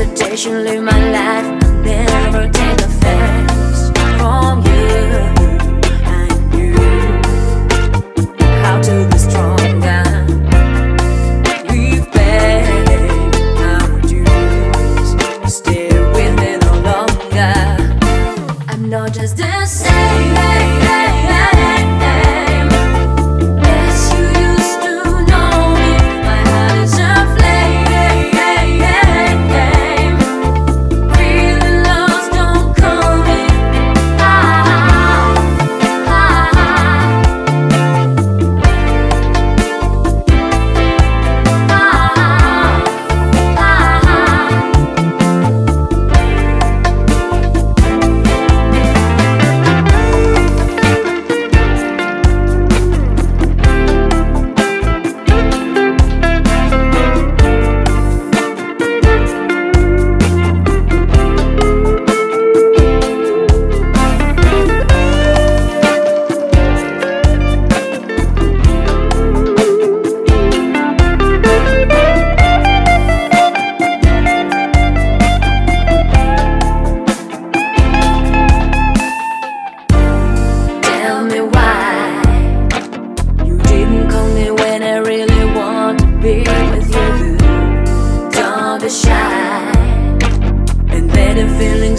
hesitation, live my life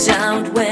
out when